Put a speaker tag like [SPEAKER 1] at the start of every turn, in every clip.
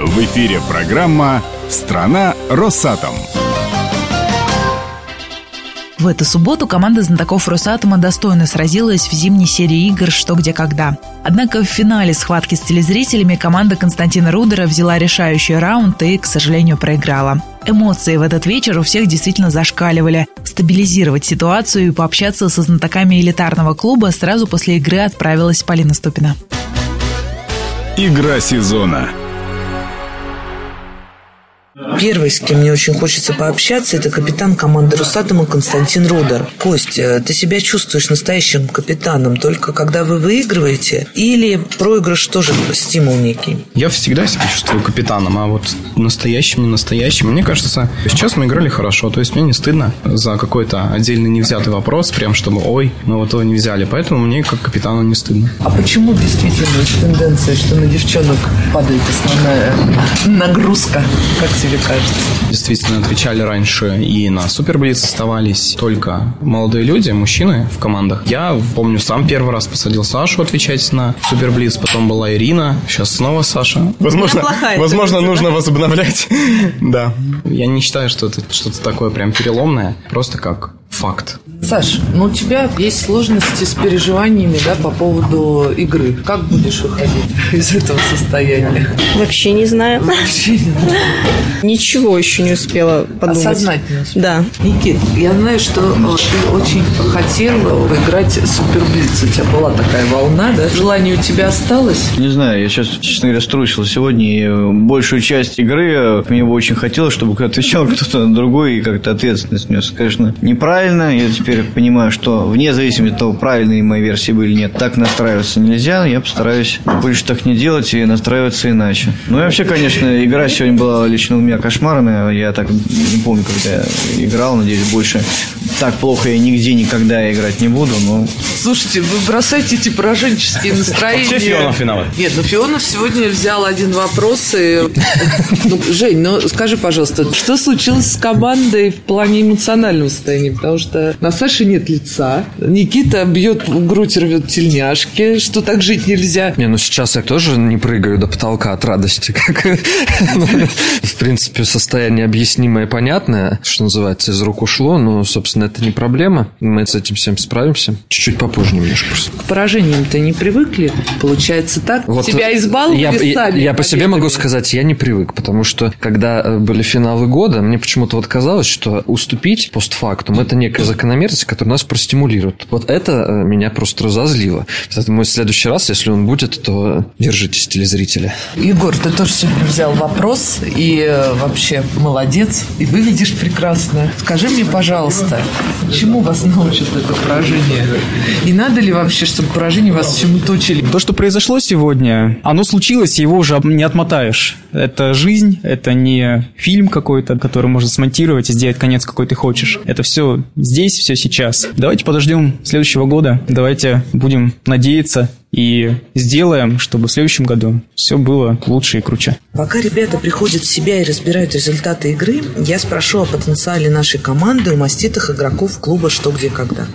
[SPEAKER 1] В эфире программа «Страна Росатом».
[SPEAKER 2] В эту субботу команда знатоков Росатома достойно сразилась в зимней серии игр «Что, где, когда». Однако в финале схватки с телезрителями команда Константина Рудера взяла решающий раунд и, к сожалению, проиграла. Эмоции в этот вечер у всех действительно зашкаливали. Стабилизировать ситуацию и пообщаться со знатоками элитарного клуба сразу после игры отправилась Полина Ступина.
[SPEAKER 1] Игра сезона.
[SPEAKER 3] Первый, с кем мне очень хочется пообщаться, это капитан команды Русатома Константин Рудер. Кость, э, ты себя чувствуешь настоящим капитаном только когда вы выигрываете? Или проигрыш тоже стимул некий?
[SPEAKER 4] Я всегда себя чувствую капитаном, а вот настоящим, не настоящим. Мне кажется, сейчас мы играли хорошо. То есть мне не стыдно за какой-то отдельный невзятый вопрос, прям чтобы, ой, мы вот его не взяли. Поэтому мне как капитану не стыдно.
[SPEAKER 3] А почему действительно тенденция, что на девчонок падает основная нагрузка? Как тебе кажется?
[SPEAKER 4] Действительно, отвечали раньше и на Суперблиц оставались только молодые люди, мужчины в командах. Я помню, сам первый раз посадил Сашу отвечать на Суперблиц, потом была Ирина, сейчас снова Саша. Возможно, возможно нужно возобновлять. Да. Я не считаю, что это что-то такое прям переломное, просто как факт.
[SPEAKER 3] Саш, ну у тебя есть сложности с переживаниями, да, по поводу игры. Как будешь выходить из этого состояния?
[SPEAKER 5] Вообще не знаю.
[SPEAKER 3] Вообще не знаю.
[SPEAKER 5] Ничего еще не успела подумать.
[SPEAKER 3] Успела.
[SPEAKER 5] Да.
[SPEAKER 3] Никит, я знаю, что ты очень хотел поиграть Суперблиц. У тебя была такая волна, да? Желание у тебя осталось?
[SPEAKER 6] Не знаю, я сейчас, честно говоря, струсил сегодня. И э, большую часть игры э, мне бы очень хотелось, чтобы отвечал кто-то другой и как-то ответственность нес. Конечно, неправильно. Я теперь понимаю, что вне зависимости от того, правильные мои версии были или нет, так настраиваться нельзя. Я постараюсь больше так не делать и настраиваться иначе. Ну и вообще, конечно, игра сегодня была лично у меня кошмарная. Я так не помню, когда я играл. Надеюсь, больше так плохо я нигде никогда играть не буду. Но...
[SPEAKER 3] Слушайте, вы бросайте эти пораженческие настроения.
[SPEAKER 4] Вообще Фионов виноват.
[SPEAKER 3] Нет, ну Фионов сегодня взял один вопрос и... Ну, Жень, ну скажи, пожалуйста, что случилось с командой в плане эмоционального состояния? Потому что на Саше нет лица. Никита бьет в грудь, рвет тельняшки, что так жить нельзя.
[SPEAKER 7] Не, ну сейчас я тоже не прыгаю до потолка от радости. Как... В принципе, состояние объяснимое и понятное, что называется, из рук ушло, но, собственно, это не проблема. Мы с этим всем справимся. Чуть-чуть попозже немножко просто.
[SPEAKER 3] К поражениям-то не привыкли. Получается так.
[SPEAKER 7] Вот
[SPEAKER 3] Тебя избаловали
[SPEAKER 7] я, я,
[SPEAKER 3] сами
[SPEAKER 7] я по себе могу сказать, я не привык, потому что когда э, были финалы года, мне почему-то вот казалось, что уступить постфактум это некая закономерность, которая нас простимулирует. Вот это э, меня просто разозлило. Поэтому в следующий раз, если он будет, то держитесь, телезрители.
[SPEAKER 3] Егор, ты тоже сегодня взял вопрос и э, вообще молодец, и выглядишь прекрасно. Скажи мне, пожалуйста, чему вас научит это поражение? И надо ли вообще, чтобы поражение вас чему-то учили?
[SPEAKER 8] То, что произошло сегодня, оно случилось, его уже не отмотаешь. Это жизнь, это не фильм какой-то, который можно смонтировать и сделать конец, какой ты хочешь. Это все здесь, все сейчас. Давайте подождем следующего года. Давайте будем надеяться и сделаем, чтобы в следующем году все было лучше и круче.
[SPEAKER 3] Пока ребята приходят в себя и разбирают результаты игры, я спрошу о потенциале нашей команды у маститых игроков клуба «Что, где, когда».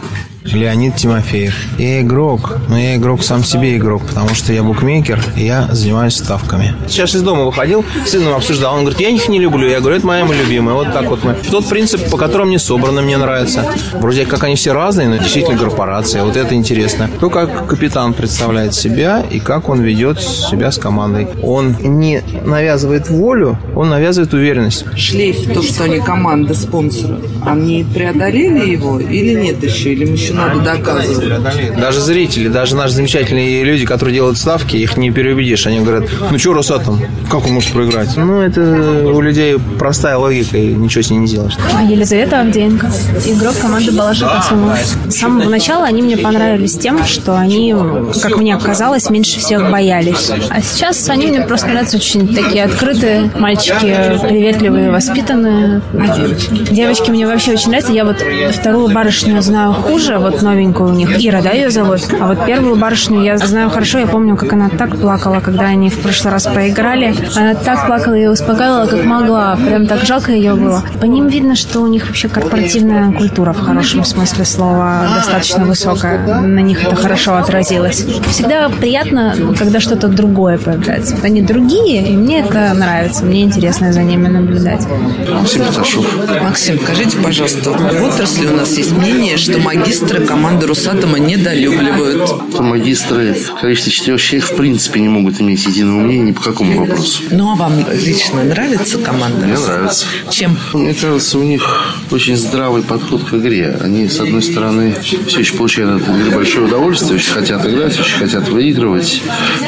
[SPEAKER 9] Леонид Тимофеев. Я игрок, но я игрок сам себе игрок, потому что я букмекер, и я занимаюсь ставками. Сейчас из дома выходил, с сыном обсуждал, он говорит, я их не люблю, я говорю, это моя любимая, вот так вот мы. Тот принцип, по которому мне собрано, мне нравится. Вроде как они все разные, но действительно корпорация, вот это интересно. То, как капитан представляет себя и как он ведет себя с командой. Он не навязывает волю, он навязывает уверенность.
[SPEAKER 3] Шлейф, то, что они команда спонсора, они преодолели его или нет еще? Или им еще надо доказывать?
[SPEAKER 9] Даже зрители, даже наши замечательные люди, которые делают ставки, их не переубедишь. Они говорят, ну что Росатом, как он может проиграть? Ну, это у людей простая логика, и ничего с ней не сделаешь.
[SPEAKER 5] Елизавета Авдеенко, игрок команды Сумов. С самого начала они мне понравились тем, что они, как мне казалось, меньше всех боялись. А сейчас они мне просто нравятся очень такие открытые, мальчики приветливые, воспитанные.
[SPEAKER 3] А девочки?
[SPEAKER 5] Девочки мне вообще очень нравятся. Я вот вторую барышню знаю хуже, вот новенькую у них. Ира, да, ее зовут? А вот первую барышню я знаю хорошо. Я помню, как она так плакала, когда они в прошлый раз проиграли. Она так плакала и успокаивала, как могла. Прям так жалко ее было. По ним видно, что у них вообще корпоративная культура в хорошем смысле слова достаточно высокая. На них это хорошо отразилось. Всегда приятно, когда что-то другое появляется. Они другие, и мне это нравится. Мне интересно за ними наблюдать.
[SPEAKER 10] Максим
[SPEAKER 3] скажите, пожалуйста, в отрасли у нас есть мнение, что магистры команды Росатома недолюбливают.
[SPEAKER 10] Магистры в количестве четырех человек в принципе не могут иметь единого мнения ни по какому вопросу.
[SPEAKER 3] Ну, а вам лично нравится команда
[SPEAKER 10] Мне
[SPEAKER 3] Росатома?
[SPEAKER 10] нравится.
[SPEAKER 3] Чем?
[SPEAKER 10] Мне кажется, у них очень здравый подход к игре. Они, с одной стороны, все еще получают от игры большое удовольствие, очень хотят играть, очень хотят выигрывать.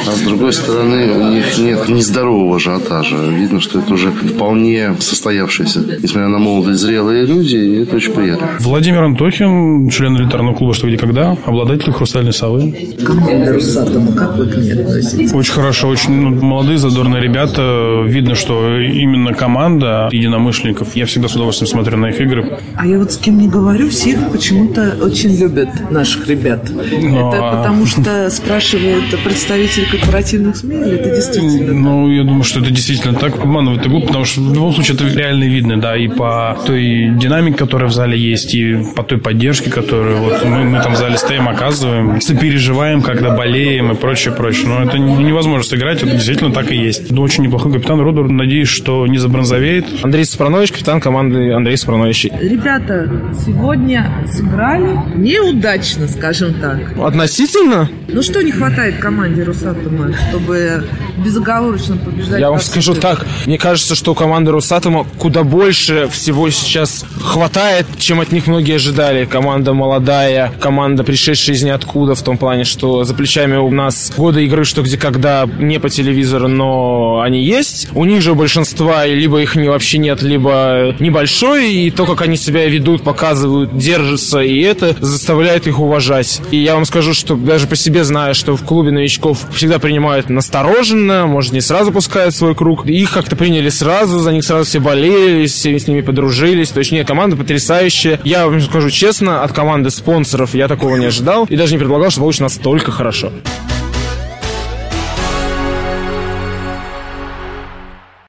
[SPEAKER 10] А с другой стороны, у них нет нездорового ажиотажа. Видно, что это уже вполне состоявшееся. Несмотря на молодые, зрелые люди, и это очень приятно.
[SPEAKER 11] Владимир Антохин, член элитарного клуба «Что, где, когда», обладатель «Хрустальной совы».
[SPEAKER 3] Команда Росатома, как вы к ней относитесь?
[SPEAKER 11] Очень хорошо, очень ну, молодые, задорные ребята. Видно, что именно команда единомышленников. Я всегда с удовольствием смотрю на их игры.
[SPEAKER 3] А я вот с кем не говорю, всех почему-то очень любят наших ребят.
[SPEAKER 11] Ну,
[SPEAKER 3] это
[SPEAKER 11] а-
[SPEAKER 3] потому что спрашивают представители корпоративных СМИ, или это действительно?
[SPEAKER 11] Ну, я думаю, что это действительно так. Обманывать это глупо, потому что в любом случае это реально видно, да, и по той динамике, которая в зале есть, и по той поддержке, которую вот мы, мы там в зале стоим, оказываем, сопереживаем, когда болеем и прочее, прочее. Но это не- невозможно сыграть, это действительно так и есть. Ну, очень неплохой капитан Рудер, надеюсь, что не забронзовеет.
[SPEAKER 12] Андрей Сапранович, капитан команды Андрей Сапранович.
[SPEAKER 3] Ребята сегодня сыграли неудачно, скажем так.
[SPEAKER 12] Относительно?
[SPEAKER 3] Ну что не хватает команде Росатома, чтобы безоговорочно побеждать?
[SPEAKER 12] Я вам скажу
[SPEAKER 3] играх?
[SPEAKER 12] так, мне кажется, что у команды Росатома куда больше всего сейчас хватает, чем от них многие ожидали. Команда молодая, команда, пришедшая из ниоткуда, в том плане, что за плечами у нас годы игры «Что, где, когда» не по телевизору, но они есть. У них же большинства либо их не, вообще нет, либо небольшой, и то, как они себя ведут, показывают, держатся, и это заставляет их уважать. И я вам скажу, что даже по себе знаю, что в клубе новичков всегда принимают настороженно, может, не сразу пускают свой круг. Их как-то приняли сразу, за них сразу все болели, все с ними подружились. То есть, нет, команда потрясающая. Я вам скажу честно, от команды спонсоров я такого не ожидал и даже не предполагал, что получится настолько хорошо.